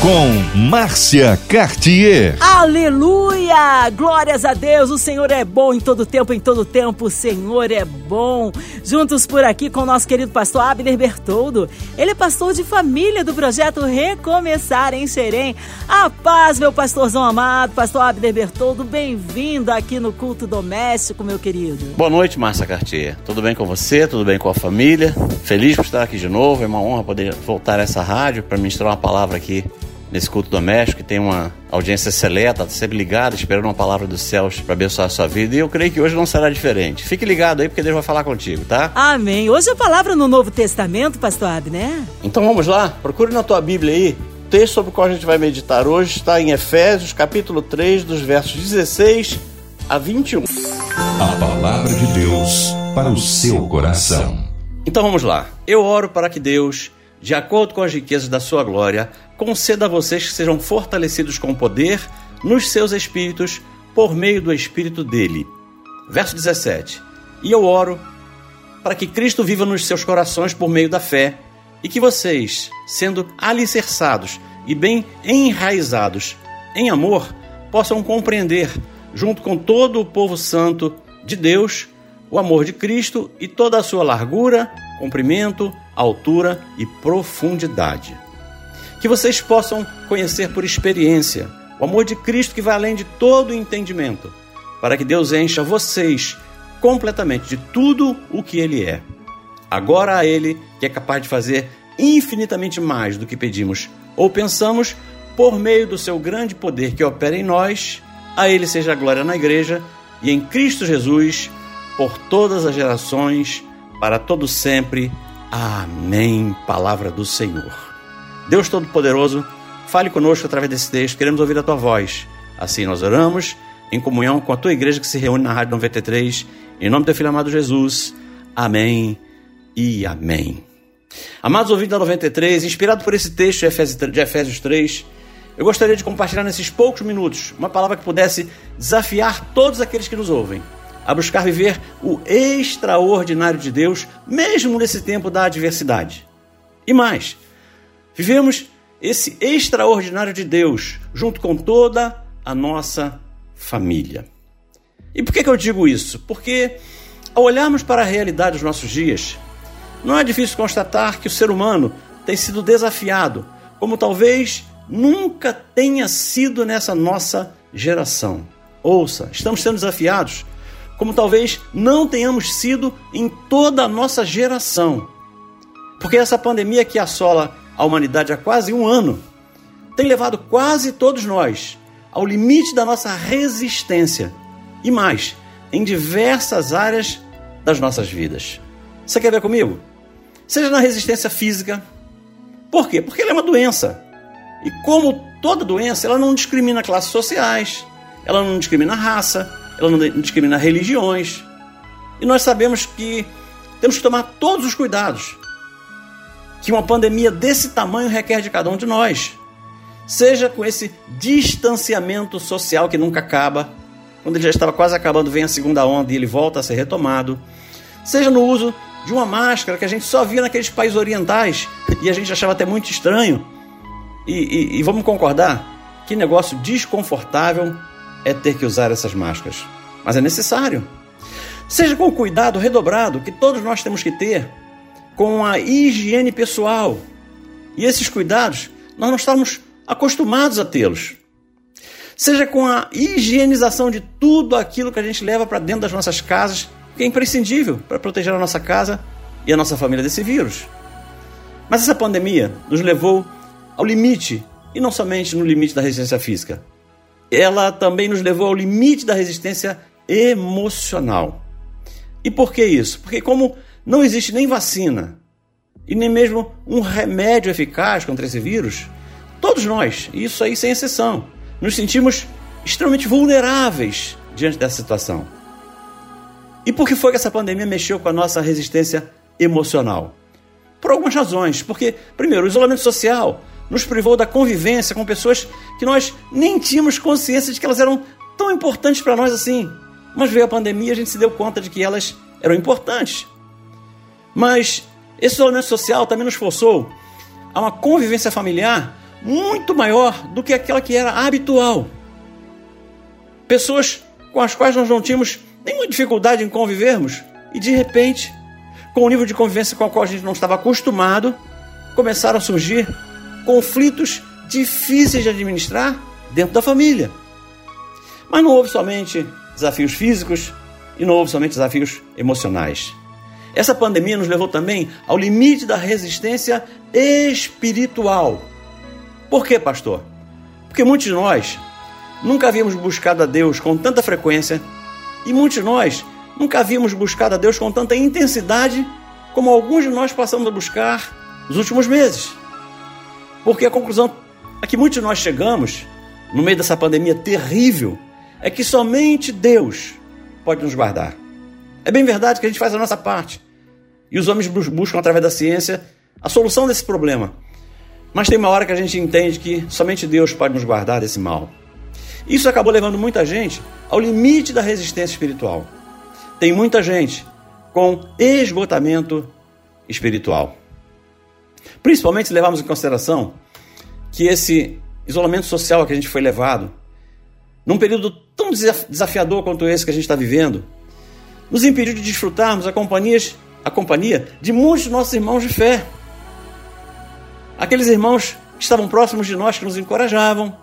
com Márcia Cartier. Aleluia! Glórias a Deus, o Senhor é bom em todo tempo, em todo tempo, o Senhor é bom. Juntos por aqui com o nosso querido pastor Abner Bertoldo. Ele é pastor de família do projeto Recomeçar em Xerém. A paz, meu pastorzão amado, pastor Abner Bertoldo, bem-vindo aqui no culto doméstico, meu querido. Boa noite, Márcia Cartier. Tudo bem com você? Tudo bem com a família? Feliz por estar aqui de novo. É uma honra poder voltar a essa rádio para ministrar uma palavra aqui nesse culto doméstico, que tem uma audiência seleta, tá sempre ligada, esperando uma palavra dos céus para abençoar a sua vida. E eu creio que hoje não será diferente. Fique ligado aí, porque Deus vai falar contigo, tá? Amém. Hoje a palavra no Novo Testamento, pastor Abner. Então vamos lá, procure na tua Bíblia aí. O texto sobre o qual a gente vai meditar hoje está em Efésios, capítulo 3, dos versos 16 a 21. A palavra de Deus para o seu coração. Então vamos lá. Eu oro para que Deus de acordo com as riquezas da sua glória, conceda a vocês que sejam fortalecidos com poder nos seus espíritos por meio do Espírito dele. Verso 17. E eu oro para que Cristo viva nos seus corações por meio da fé e que vocês, sendo alicerçados e bem enraizados em amor, possam compreender, junto com todo o povo santo de Deus, o amor de Cristo e toda a sua largura, comprimento, altura e profundidade. Que vocês possam conhecer por experiência o amor de Cristo que vai além de todo o entendimento, para que Deus encha vocês completamente de tudo o que Ele é. Agora a Ele, que é capaz de fazer infinitamente mais do que pedimos ou pensamos, por meio do seu grande poder que opera em nós, a Ele seja a glória na Igreja e em Cristo Jesus, por todas as gerações, para todo sempre. Amém. Palavra do Senhor. Deus Todo-Poderoso, fale conosco através desse texto, queremos ouvir a tua voz. Assim nós oramos, em comunhão com a tua igreja que se reúne na Rádio 93, em nome do teu filho amado Jesus. Amém e amém. Amados ouvintes da 93, inspirado por esse texto de Efésios 3, eu gostaria de compartilhar nesses poucos minutos uma palavra que pudesse desafiar todos aqueles que nos ouvem a buscar viver o extraordinário de Deus, mesmo nesse tempo da adversidade. E mais, vivemos esse extraordinário de Deus junto com toda a nossa família. E por que, que eu digo isso? Porque ao olharmos para a realidade dos nossos dias, não é difícil constatar que o ser humano tem sido desafiado, como talvez nunca tenha sido nessa nossa geração. Ouça, estamos sendo desafiados como talvez não tenhamos sido em toda a nossa geração. Porque essa pandemia que assola a humanidade há quase um ano tem levado quase todos nós ao limite da nossa resistência e mais, em diversas áreas das nossas vidas. Você quer ver comigo? Seja na resistência física. Por quê? Porque ela é uma doença. E como toda doença, ela não discrimina classes sociais, ela não discrimina raça, ela não discrimina religiões. E nós sabemos que temos que tomar todos os cuidados que uma pandemia desse tamanho requer de cada um de nós. Seja com esse distanciamento social que nunca acaba, quando ele já estava quase acabando, vem a segunda onda e ele volta a ser retomado. Seja no uso de uma máscara que a gente só via naqueles países orientais e a gente achava até muito estranho. E, e, e vamos concordar? Que negócio desconfortável é ter que usar essas máscaras, mas é necessário. Seja com o cuidado redobrado que todos nós temos que ter com a higiene pessoal. E esses cuidados nós não estamos acostumados a tê-los. Seja com a higienização de tudo aquilo que a gente leva para dentro das nossas casas, que é imprescindível para proteger a nossa casa e a nossa família desse vírus. Mas essa pandemia nos levou ao limite, e não somente no limite da resistência física, ela também nos levou ao limite da resistência emocional. E por que isso? Porque, como não existe nem vacina e nem mesmo um remédio eficaz contra esse vírus, todos nós, isso aí sem exceção, nos sentimos extremamente vulneráveis diante dessa situação. E por que foi que essa pandemia mexeu com a nossa resistência emocional? Por algumas razões. Porque, primeiro, o isolamento social nos privou da convivência com pessoas que nós nem tínhamos consciência de que elas eram tão importantes para nós assim. Mas veio a pandemia e a gente se deu conta de que elas eram importantes. Mas esse isolamento social também nos forçou a uma convivência familiar muito maior do que aquela que era habitual. Pessoas com as quais nós não tínhamos nenhuma dificuldade em convivermos e de repente, com o nível de convivência com o qual a gente não estava acostumado, começaram a surgir conflitos difíceis de administrar dentro da família. Mas não houve somente desafios físicos e não houve somente desafios emocionais. Essa pandemia nos levou também ao limite da resistência espiritual. Por quê, pastor? Porque muitos de nós nunca havíamos buscado a Deus com tanta frequência e muitos de nós nunca havíamos buscado a Deus com tanta intensidade como alguns de nós passamos a buscar nos últimos meses. Porque a conclusão a que muitos de nós chegamos no meio dessa pandemia terrível é que somente Deus pode nos guardar. É bem verdade que a gente faz a nossa parte. E os homens buscam, através da ciência, a solução desse problema. Mas tem uma hora que a gente entende que somente Deus pode nos guardar desse mal. Isso acabou levando muita gente ao limite da resistência espiritual. Tem muita gente com esgotamento espiritual. Principalmente se levarmos em consideração que esse isolamento social que a gente foi levado, num período tão desafiador quanto esse que a gente está vivendo, nos impediu de desfrutarmos a, companhias, a companhia de muitos de nossos irmãos de fé. Aqueles irmãos que estavam próximos de nós, que nos encorajavam,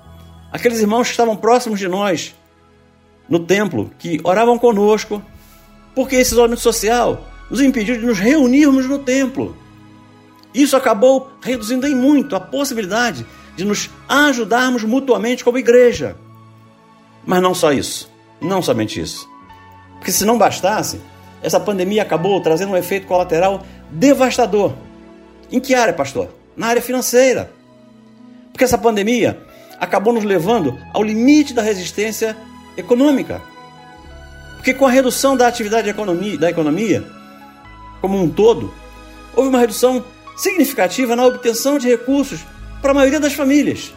aqueles irmãos que estavam próximos de nós no templo, que oravam conosco, porque esse isolamento social nos impediu de nos reunirmos no templo. Isso acabou reduzindo em muito a possibilidade de nos ajudarmos mutuamente como igreja. Mas não só isso, não somente isso. Porque se não bastasse, essa pandemia acabou trazendo um efeito colateral devastador. Em que área, pastor? Na área financeira. Porque essa pandemia acabou nos levando ao limite da resistência econômica. Porque com a redução da atividade economia, da economia como um todo, houve uma redução significativa na obtenção de recursos para a maioria das famílias.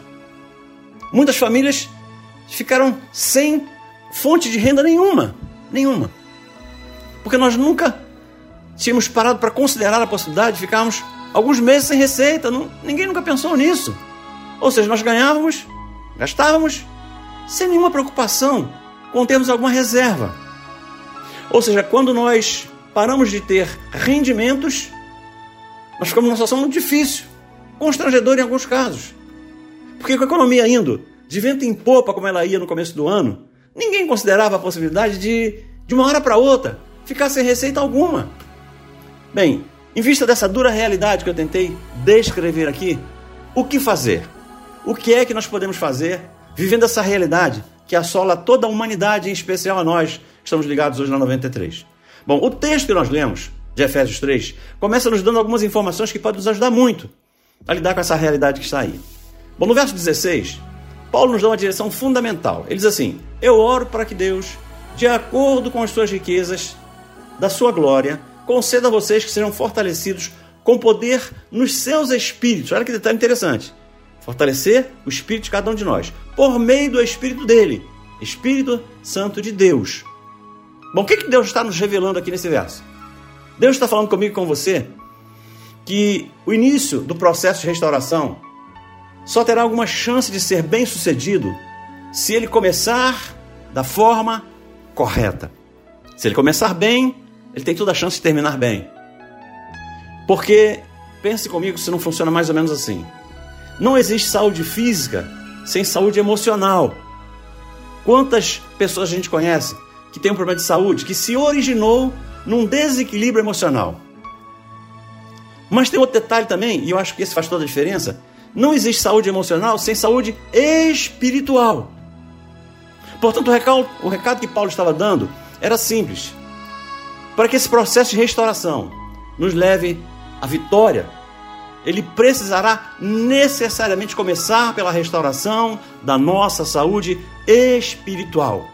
Muitas famílias ficaram sem fonte de renda nenhuma, nenhuma. Porque nós nunca tínhamos parado para considerar a possibilidade de ficarmos alguns meses sem receita. Não, ninguém nunca pensou nisso. Ou seja, nós ganhávamos, gastávamos, sem nenhuma preocupação com termos alguma reserva. Ou seja, quando nós paramos de ter rendimentos, nós ficamos numa situação muito difícil constrangedor em alguns casos. Porque com a economia indo de vento em popa, como ela ia no começo do ano, ninguém considerava a possibilidade de, de uma hora para outra, ficar sem receita alguma. Bem, em vista dessa dura realidade que eu tentei descrever aqui, o que fazer? O que é que nós podemos fazer vivendo essa realidade que assola toda a humanidade, em especial a nós que estamos ligados hoje na 93? Bom, o texto que nós lemos, de Efésios 3, começa nos dando algumas informações que podem nos ajudar muito a lidar com essa realidade que está aí. Bom, no verso 16, Paulo nos dá uma direção fundamental. Ele diz assim: Eu oro para que Deus, de acordo com as suas riquezas, da sua glória, conceda a vocês que sejam fortalecidos com poder nos seus espíritos. Olha que detalhe interessante. Fortalecer o espírito de cada um de nós, por meio do espírito dele, Espírito Santo de Deus. Bom, o que, que Deus está nos revelando aqui nesse verso? Deus está falando comigo com você que o início do processo de restauração só terá alguma chance de ser bem sucedido se ele começar da forma correta. Se ele começar bem, ele tem toda a chance de terminar bem. Porque, pense comigo se não funciona mais ou menos assim. Não existe saúde física sem saúde emocional. Quantas pessoas a gente conhece que tem um problema de saúde que se originou num desequilíbrio emocional? Mas tem outro detalhe também, e eu acho que esse faz toda a diferença. Não existe saúde emocional sem saúde espiritual. Portanto, o recado, o recado que Paulo estava dando era simples. Para que esse processo de restauração nos leve à vitória, ele precisará necessariamente começar pela restauração da nossa saúde espiritual.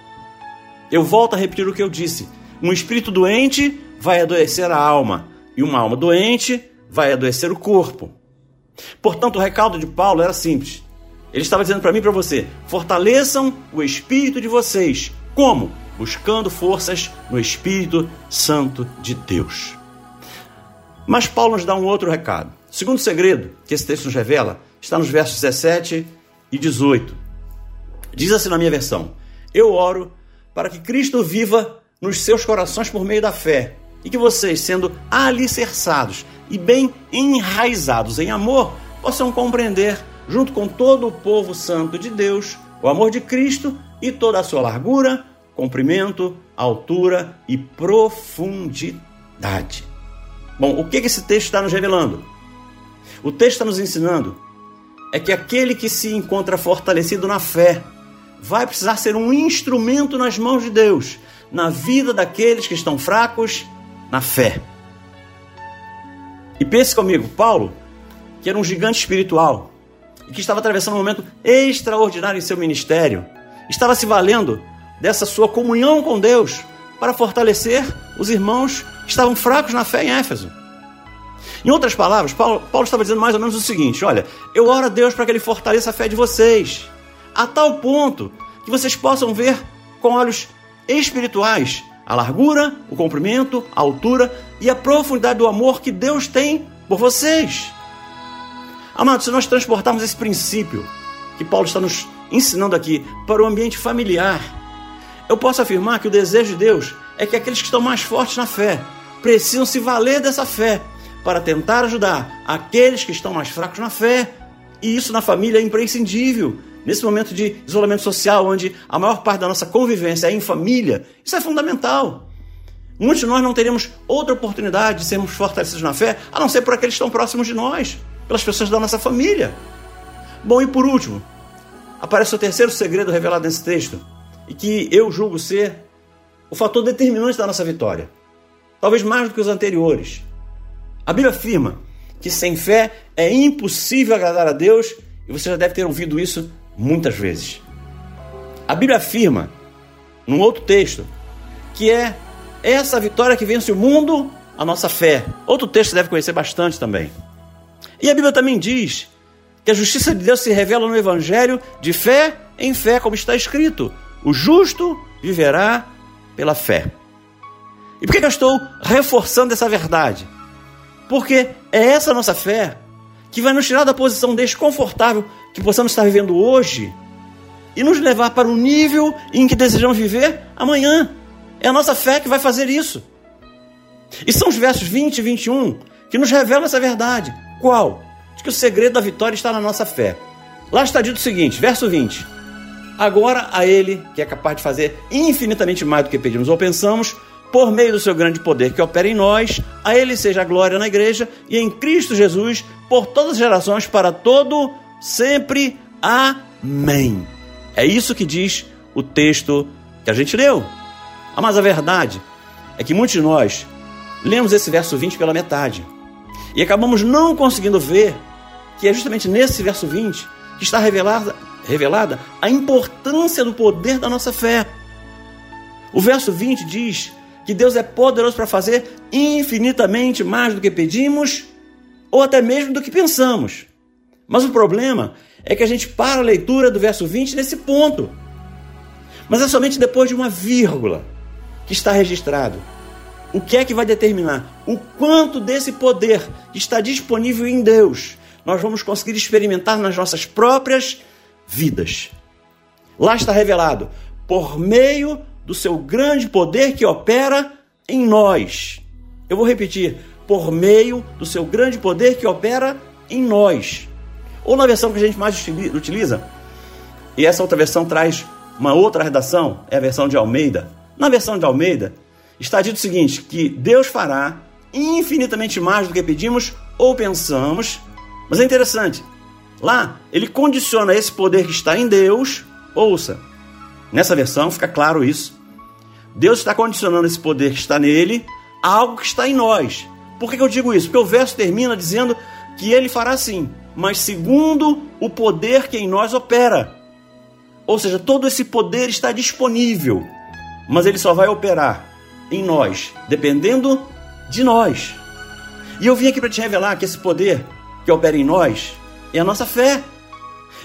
Eu volto a repetir o que eu disse: um espírito doente vai adoecer a alma, e uma alma doente vai adoecer o corpo. Portanto, o recado de Paulo era simples: Ele estava dizendo para mim e para você: fortaleçam o espírito de vocês. Como? Buscando forças no Espírito Santo de Deus. Mas Paulo nos dá um outro recado. O segundo segredo que esse texto nos revela está nos versos 17 e 18. Diz assim na minha versão: Eu oro para que Cristo viva nos seus corações por meio da fé e que vocês, sendo alicerçados e bem enraizados em amor, possam compreender, junto com todo o povo santo de Deus, o amor de Cristo e toda a sua largura, comprimento, altura e profundidade. Bom, o que esse texto está nos revelando? O texto está nos ensinando é que aquele que se encontra fortalecido na fé vai precisar ser um instrumento nas mãos de Deus, na vida daqueles que estão fracos na fé. E pense comigo, Paulo, que era um gigante espiritual e que estava atravessando um momento extraordinário em seu ministério, estava se valendo dessa sua comunhão com Deus para fortalecer os irmãos que estavam fracos na fé em Éfeso. Em outras palavras, Paulo, Paulo estava dizendo mais ou menos o seguinte: olha, eu oro a Deus para que Ele fortaleça a fé de vocês, a tal ponto que vocês possam ver com olhos espirituais a largura, o comprimento, a altura e a profundidade do amor que Deus tem por vocês. Amados, se nós transportarmos esse princípio que Paulo está nos ensinando aqui para o ambiente familiar, eu posso afirmar que o desejo de Deus é que aqueles que estão mais fortes na fé precisam se valer dessa fé para tentar ajudar aqueles que estão mais fracos na fé. E isso na família é imprescindível. Nesse momento de isolamento social, onde a maior parte da nossa convivência é em família, isso é fundamental. Muitos de nós não teremos outra oportunidade de sermos fortalecidos na fé, a não ser por aqueles que estão próximos de nós, pelas pessoas da nossa família. Bom, e por último, aparece o terceiro segredo revelado nesse texto, e que eu julgo ser o fator determinante da nossa vitória, talvez mais do que os anteriores. A Bíblia afirma que sem fé é impossível agradar a Deus e você já deve ter ouvido isso muitas vezes. A Bíblia afirma, num outro texto, que é essa vitória que vence o mundo, a nossa fé. Outro texto você deve conhecer bastante também. E a Bíblia também diz que a justiça de Deus se revela no Evangelho de fé em fé, como está escrito: o justo viverá pela fé. E por que eu estou reforçando essa verdade? Porque é essa nossa fé que vai nos tirar da posição desconfortável que possamos estar vivendo hoje e nos levar para o nível em que desejamos viver amanhã. É a nossa fé que vai fazer isso. E são os versos 20 e 21 que nos revelam essa verdade. Qual? De que o segredo da vitória está na nossa fé. Lá está dito o seguinte, verso 20: Agora a Ele, que é capaz de fazer infinitamente mais do que pedimos ou pensamos, por meio do seu grande poder que opera em nós, a Ele seja a glória na igreja e em Cristo Jesus por todas as gerações, para todo sempre. Amém. É isso que diz o texto que a gente leu. Mas a verdade é que muitos de nós lemos esse verso 20 pela metade e acabamos não conseguindo ver que é justamente nesse verso 20 que está revelada, revelada a importância do poder da nossa fé. O verso 20 diz que Deus é poderoso para fazer infinitamente mais do que pedimos ou até mesmo do que pensamos. Mas o problema é que a gente para a leitura do verso 20 nesse ponto. Mas é somente depois de uma vírgula que está registrado. O que é que vai determinar o quanto desse poder que está disponível em Deus nós vamos conseguir experimentar nas nossas próprias vidas? Lá está revelado, por meio do seu grande poder que opera em nós. Eu vou repetir: por meio do seu grande poder que opera em nós. Ou na versão que a gente mais utiliza, e essa outra versão traz uma outra redação, é a versão de Almeida. Na versão de Almeida, está dito o seguinte: que Deus fará infinitamente mais do que pedimos ou pensamos. Mas é interessante, lá ele condiciona esse poder que está em Deus, ouça, Nessa versão fica claro isso. Deus está condicionando esse poder que está nele a algo que está em nós. Por que eu digo isso? Porque o verso termina dizendo que ele fará assim, mas segundo o poder que em nós opera. Ou seja, todo esse poder está disponível, mas ele só vai operar em nós, dependendo de nós. E eu vim aqui para te revelar que esse poder que opera em nós é a nossa fé.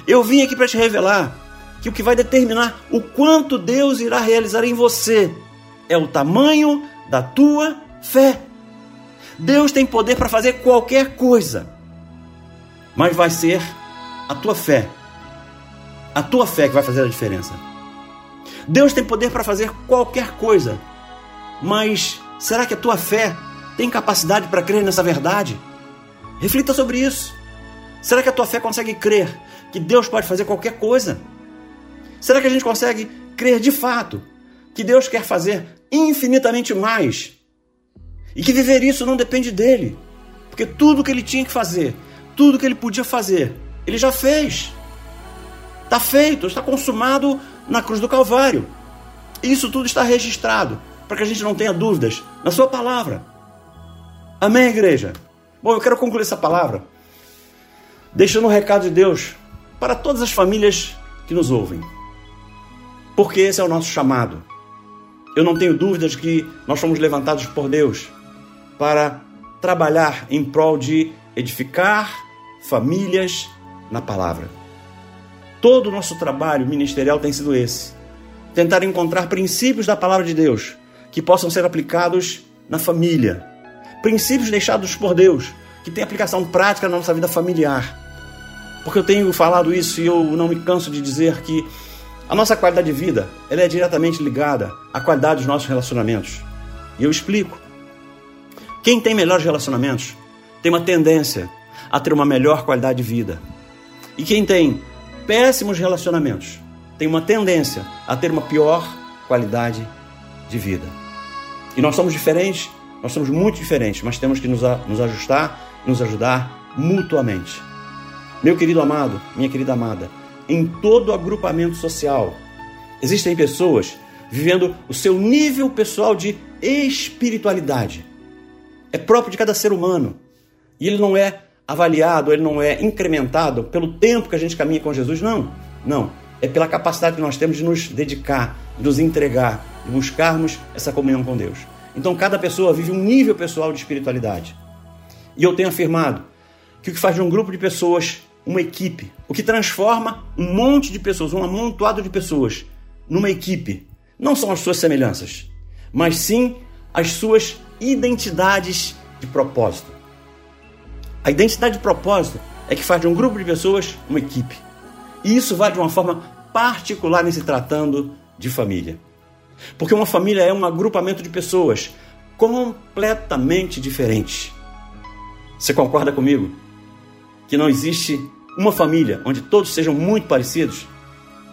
Eu vim aqui para te revelar que o que vai determinar o quanto Deus irá realizar em você é o tamanho da tua fé. Deus tem poder para fazer qualquer coisa, mas vai ser a tua fé. A tua fé que vai fazer a diferença. Deus tem poder para fazer qualquer coisa, mas será que a tua fé tem capacidade para crer nessa verdade? Reflita sobre isso. Será que a tua fé consegue crer que Deus pode fazer qualquer coisa? Será que a gente consegue crer de fato que Deus quer fazer infinitamente mais? E que viver isso não depende dele? Porque tudo que ele tinha que fazer, tudo que ele podia fazer, ele já fez. Está feito, está consumado na cruz do Calvário. Isso tudo está registrado para que a gente não tenha dúvidas na Sua palavra. Amém, igreja? Bom, eu quero concluir essa palavra deixando um recado de Deus para todas as famílias que nos ouvem. Porque esse é o nosso chamado. Eu não tenho dúvidas que nós fomos levantados por Deus para trabalhar em prol de edificar famílias na palavra. Todo o nosso trabalho ministerial tem sido esse: tentar encontrar princípios da palavra de Deus que possam ser aplicados na família, princípios deixados por Deus que têm aplicação prática na nossa vida familiar. Porque eu tenho falado isso e eu não me canso de dizer que a nossa qualidade de vida ela é diretamente ligada à qualidade dos nossos relacionamentos. E eu explico. Quem tem melhores relacionamentos tem uma tendência a ter uma melhor qualidade de vida. E quem tem péssimos relacionamentos tem uma tendência a ter uma pior qualidade de vida. E nós somos diferentes, nós somos muito diferentes, mas temos que nos, nos ajustar nos ajudar mutuamente. Meu querido amado, minha querida amada, em todo agrupamento social existem pessoas vivendo o seu nível pessoal de espiritualidade. É próprio de cada ser humano. E ele não é avaliado, ele não é incrementado pelo tempo que a gente caminha com Jesus, não. Não. É pela capacidade que nós temos de nos dedicar, de nos entregar, de buscarmos essa comunhão com Deus. Então, cada pessoa vive um nível pessoal de espiritualidade. E eu tenho afirmado que o que faz de um grupo de pessoas uma equipe, o que transforma um monte de pessoas, um amontoado de pessoas, numa equipe, não são as suas semelhanças, mas sim as suas identidades de propósito. A identidade de propósito é que faz de um grupo de pessoas uma equipe. E isso vai de uma forma particular em se tratando de família. Porque uma família é um agrupamento de pessoas completamente diferentes. Você concorda comigo? Que não existe uma família onde todos sejam muito parecidos?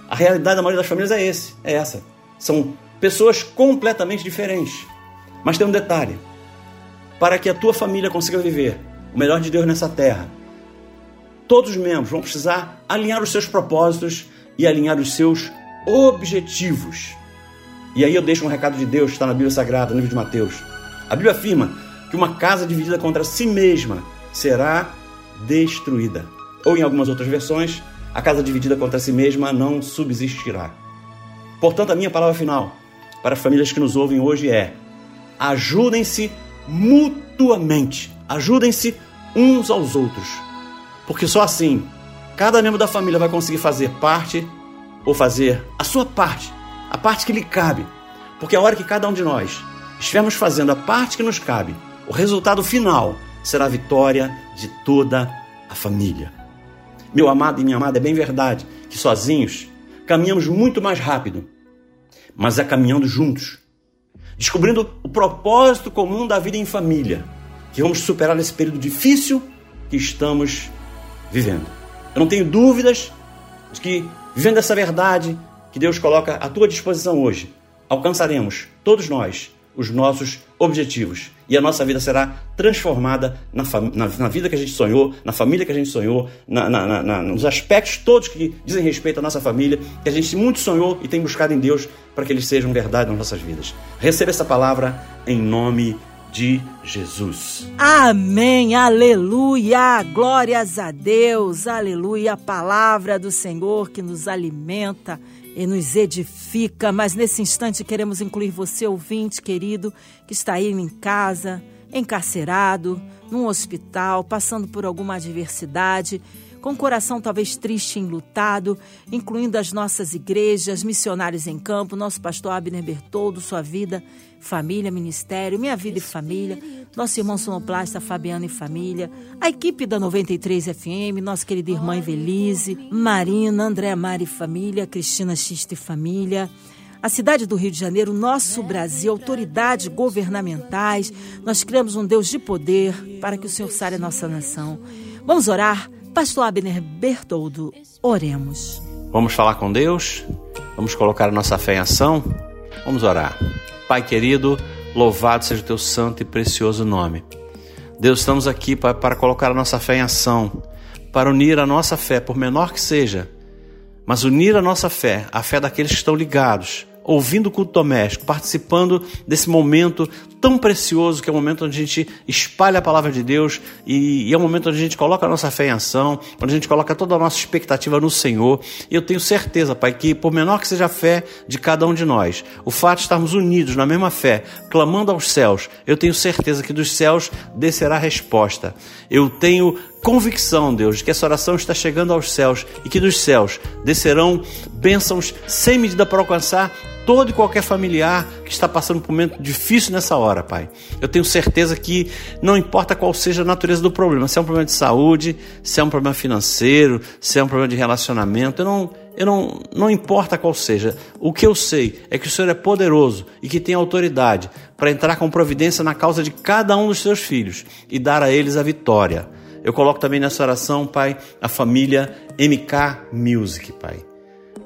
A realidade da maioria das famílias é esse, é essa. São pessoas completamente diferentes. Mas tem um detalhe: para que a tua família consiga viver o melhor de Deus nessa terra, todos os membros vão precisar alinhar os seus propósitos e alinhar os seus objetivos. E aí eu deixo um recado de Deus, está na Bíblia Sagrada, no livro de Mateus. A Bíblia afirma que uma casa dividida contra si mesma será destruída. Ou em algumas outras versões, a casa dividida contra si mesma não subsistirá. Portanto, a minha palavra final para as famílias que nos ouvem hoje é: ajudem-se mutuamente, ajudem-se uns aos outros, porque só assim cada membro da família vai conseguir fazer parte ou fazer a sua parte, a parte que lhe cabe, porque a hora que cada um de nós estivermos fazendo a parte que nos cabe, o resultado final será a vitória de toda a família. Meu amado e minha amada, é bem verdade que sozinhos caminhamos muito mais rápido, mas é caminhando juntos, descobrindo o propósito comum da vida em família, que vamos superar esse período difícil que estamos vivendo. Eu não tenho dúvidas de que, vivendo essa verdade que Deus coloca à tua disposição hoje, alcançaremos, todos nós, os nossos objetivos. E a nossa vida será transformada na, na, na vida que a gente sonhou, na família que a gente sonhou, na, na, nos aspectos todos que dizem respeito à nossa família, que a gente muito sonhou e tem buscado em Deus para que eles sejam verdade nas nossas vidas. Receba essa palavra em nome de Jesus. Amém, aleluia, glórias a Deus, aleluia, a palavra do Senhor que nos alimenta e nos edifica. Mas nesse instante queremos incluir você, ouvinte querido, que está aí em casa, encarcerado, num hospital, passando por alguma adversidade com o coração talvez triste e enlutado, incluindo as nossas igrejas, missionários em campo, nosso pastor Abner Bertoldo, sua vida, família, ministério, minha vida e família, nosso irmão sonoplasta Fabiano e família, a equipe da 93 FM, nossa querida irmã Evelise, Marina, André Mari e família, Cristina Xista e família, a cidade do Rio de Janeiro, nosso Brasil, autoridades governamentais. Nós criamos um Deus de poder para que o Senhor sare a nossa nação. Vamos orar? Pastor Abner Bertoldo, oremos. Vamos falar com Deus? Vamos colocar a nossa fé em ação? Vamos orar. Pai querido, louvado seja o teu santo e precioso nome. Deus, estamos aqui Pai, para colocar a nossa fé em ação, para unir a nossa fé, por menor que seja, mas unir a nossa fé, a fé daqueles que estão ligados ouvindo o culto doméstico, participando desse momento tão precioso que é o momento onde a gente espalha a palavra de Deus e, e, é o momento onde a gente coloca a nossa fé em ação, onde a gente coloca toda a nossa expectativa no Senhor. E eu tenho certeza, Pai, que por menor que seja a fé de cada um de nós, o fato de estarmos unidos na mesma fé, clamando aos céus, eu tenho certeza que dos céus descerá a resposta. Eu tenho convicção, Deus, de que essa oração está chegando aos céus e que dos céus descerão bênçãos sem medida para alcançar todo e qualquer familiar que está passando por um momento difícil nessa hora, Pai. Eu tenho certeza que não importa qual seja a natureza do problema, se é um problema de saúde, se é um problema financeiro, se é um problema de relacionamento, eu não, eu não, não importa qual seja. O que eu sei é que o Senhor é poderoso e que tem autoridade para entrar com providência na causa de cada um dos seus filhos e dar a eles a vitória. Eu coloco também nessa oração, Pai, a família MK Music, Pai.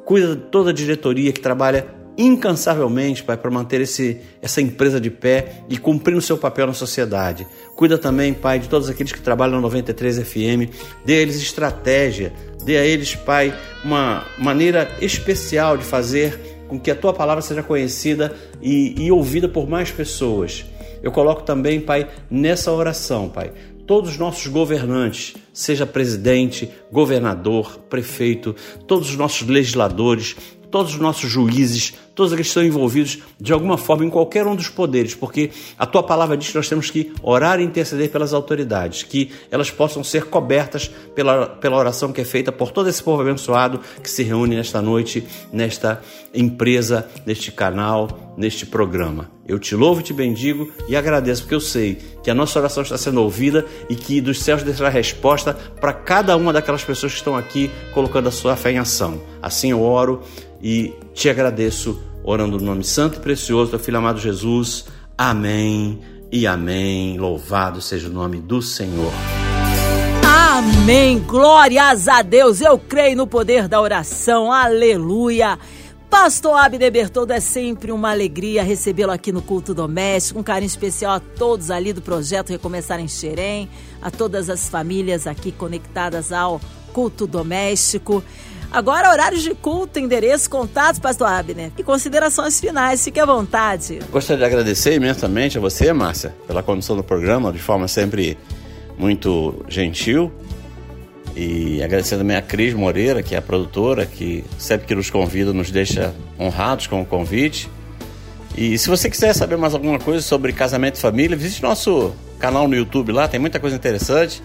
Cuida de toda a diretoria que trabalha incansavelmente, Pai, para manter esse, essa empresa de pé e cumprindo o seu papel na sociedade. Cuida também, Pai, de todos aqueles que trabalham na 93 FM, dê a eles estratégia, dê a eles, Pai, uma maneira especial de fazer com que a tua palavra seja conhecida e, e ouvida por mais pessoas. Eu coloco também, Pai, nessa oração, Pai, todos os nossos governantes, seja presidente, governador, prefeito, todos os nossos legisladores, todos os nossos juízes, todos aqueles que estão envolvidos de alguma forma em qualquer um dos poderes, porque a tua palavra diz que nós temos que orar e interceder pelas autoridades, que elas possam ser cobertas pela, pela oração que é feita por todo esse povo abençoado que se reúne nesta noite, nesta empresa, neste canal, neste programa. Eu te louvo te bendigo e agradeço, porque eu sei que a nossa oração está sendo ouvida e que dos céus descerá resposta para cada uma daquelas pessoas que estão aqui colocando a sua fé em ação. Assim eu oro e te agradeço, orando no nome santo e precioso do Filho amado Jesus. Amém e amém. Louvado seja o nome do Senhor. Amém. Glórias a Deus. Eu creio no poder da oração. Aleluia. Pastor Abner Bertoldo, é sempre uma alegria recebê-lo aqui no Culto Doméstico. Um carinho especial a todos ali do projeto Recomeçar em Xerém, a todas as famílias aqui conectadas ao Culto Doméstico. Agora, horários de culto, endereço, contatos, pastor Abner. E considerações finais, fique à vontade. Gostaria de agradecer imensamente a você, Márcia, pela condução do programa, de forma sempre muito gentil. E agradecer também a Cris Moreira, que é a produtora, que sempre que nos convida nos deixa honrados com o convite. E se você quiser saber mais alguma coisa sobre casamento e família, visite nosso canal no YouTube lá, tem muita coisa interessante.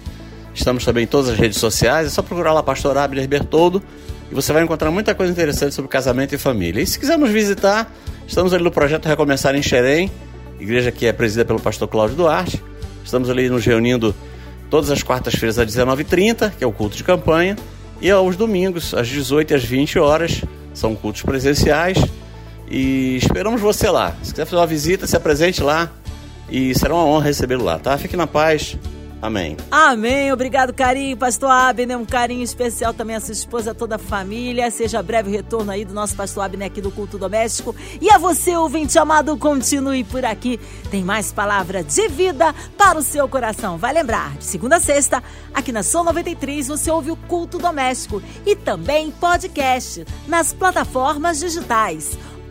Estamos também em todas as redes sociais, é só procurar lá Pastor Abner Bertoldo e você vai encontrar muita coisa interessante sobre casamento e família. E se quiser nos visitar, estamos ali no projeto Recomeçar em Xerém, igreja que é presidida pelo pastor Cláudio Duarte. Estamos ali nos reunindo todas as quartas-feiras às 19h30, que é o culto de campanha, e aos domingos, às 18 e às 20 horas, são cultos presenciais. E esperamos você lá. Se quiser fazer uma visita, se apresente lá e será uma honra recebê-lo lá, tá? Fique na paz. Amém. Amém. Obrigado, carinho, pastor Abner. Um carinho especial também a sua esposa, a toda a família. Seja breve o retorno aí do nosso pastor Abner aqui do Culto Doméstico. E a você, ouvinte amado, continue por aqui. Tem mais palavra de vida para o seu coração. Vai lembrar, de segunda a sexta, aqui na Som 93, você ouve o Culto Doméstico e também podcast nas plataformas digitais